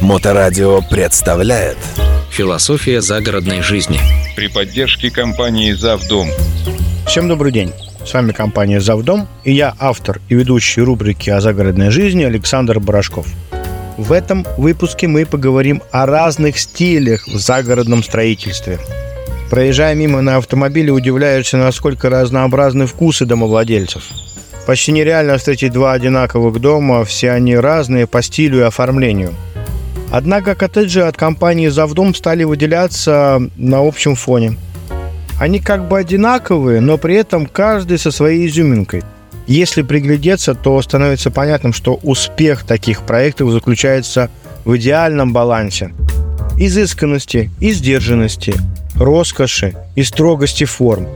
Моторадио представляет Философия загородной жизни. При поддержке компании «Завдом». Всем добрый день. С вами компания «Завдом» и я автор и ведущий рубрики о загородной жизни Александр Барашков. В этом выпуске мы поговорим о разных стилях в загородном строительстве. Проезжая мимо на автомобиле, удивляешься, насколько разнообразны вкусы домовладельцев – Почти нереально встретить два одинаковых дома, все они разные по стилю и оформлению. Однако коттеджи от компании «Завдом» стали выделяться на общем фоне. Они как бы одинаковые, но при этом каждый со своей изюминкой. Если приглядеться, то становится понятным, что успех таких проектов заключается в идеальном балансе изысканности и сдержанности, роскоши и строгости форм,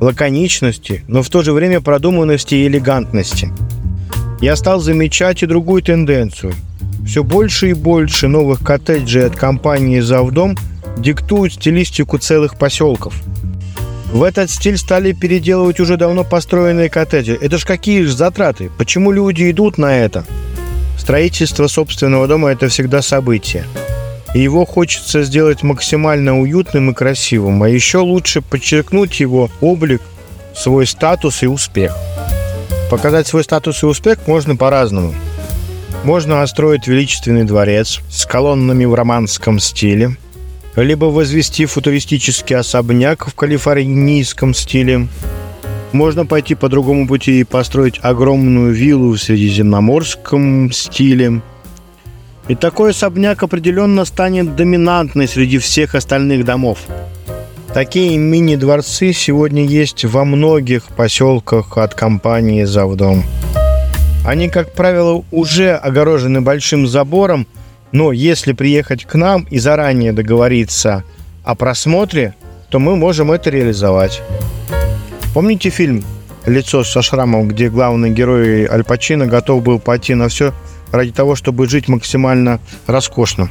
лаконичности, но в то же время продуманности и элегантности. Я стал замечать и другую тенденцию. Все больше и больше новых коттеджей от компании «Завдом» диктуют стилистику целых поселков. В этот стиль стали переделывать уже давно построенные коттеджи. Это ж какие же затраты? Почему люди идут на это? Строительство собственного дома – это всегда событие – и его хочется сделать максимально уютным и красивым, а еще лучше подчеркнуть его облик, свой статус и успех. Показать свой статус и успех можно по-разному. Можно построить величественный дворец с колоннами в романском стиле, либо возвести футуристический особняк в калифорнийском стиле. Можно пойти по другому пути и построить огромную виллу в средиземноморском стиле – и такой особняк определенно станет доминантной среди всех остальных домов. Такие мини-дворцы сегодня есть во многих поселках от компании «Завдом». Они, как правило, уже огорожены большим забором, но если приехать к нам и заранее договориться о просмотре, то мы можем это реализовать. Помните фильм «Лицо со шрамом», где главный герой Аль Пачино готов был пойти на все, ради того, чтобы жить максимально роскошно.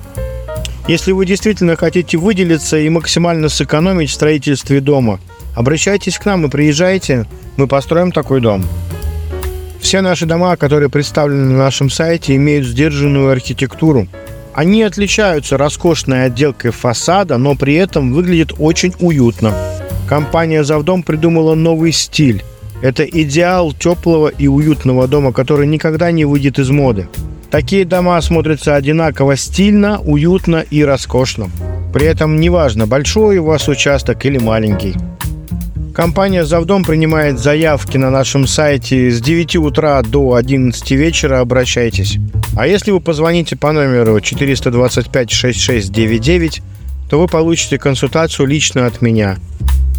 Если вы действительно хотите выделиться и максимально сэкономить в строительстве дома, обращайтесь к нам и приезжайте, мы построим такой дом. Все наши дома, которые представлены на нашем сайте, имеют сдержанную архитектуру. Они отличаются роскошной отделкой фасада, но при этом выглядят очень уютно. Компания «Завдом» придумала новый стиль. Это идеал теплого и уютного дома, который никогда не выйдет из моды. Такие дома смотрятся одинаково стильно, уютно и роскошно. При этом неважно, большой у вас участок или маленький. Компания «Завдом» принимает заявки на нашем сайте с 9 утра до 11 вечера. Обращайтесь. А если вы позвоните по номеру 425 6699, то вы получите консультацию лично от меня.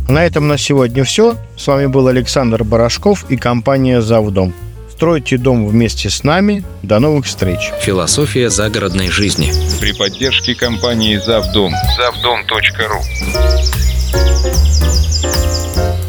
На этом на сегодня все. С вами был Александр Барашков и компания «Завдом». Стройте дом вместе с нами. До новых встреч. Философия загородной жизни. При поддержке компании «Завдом». Завдом.ру thank you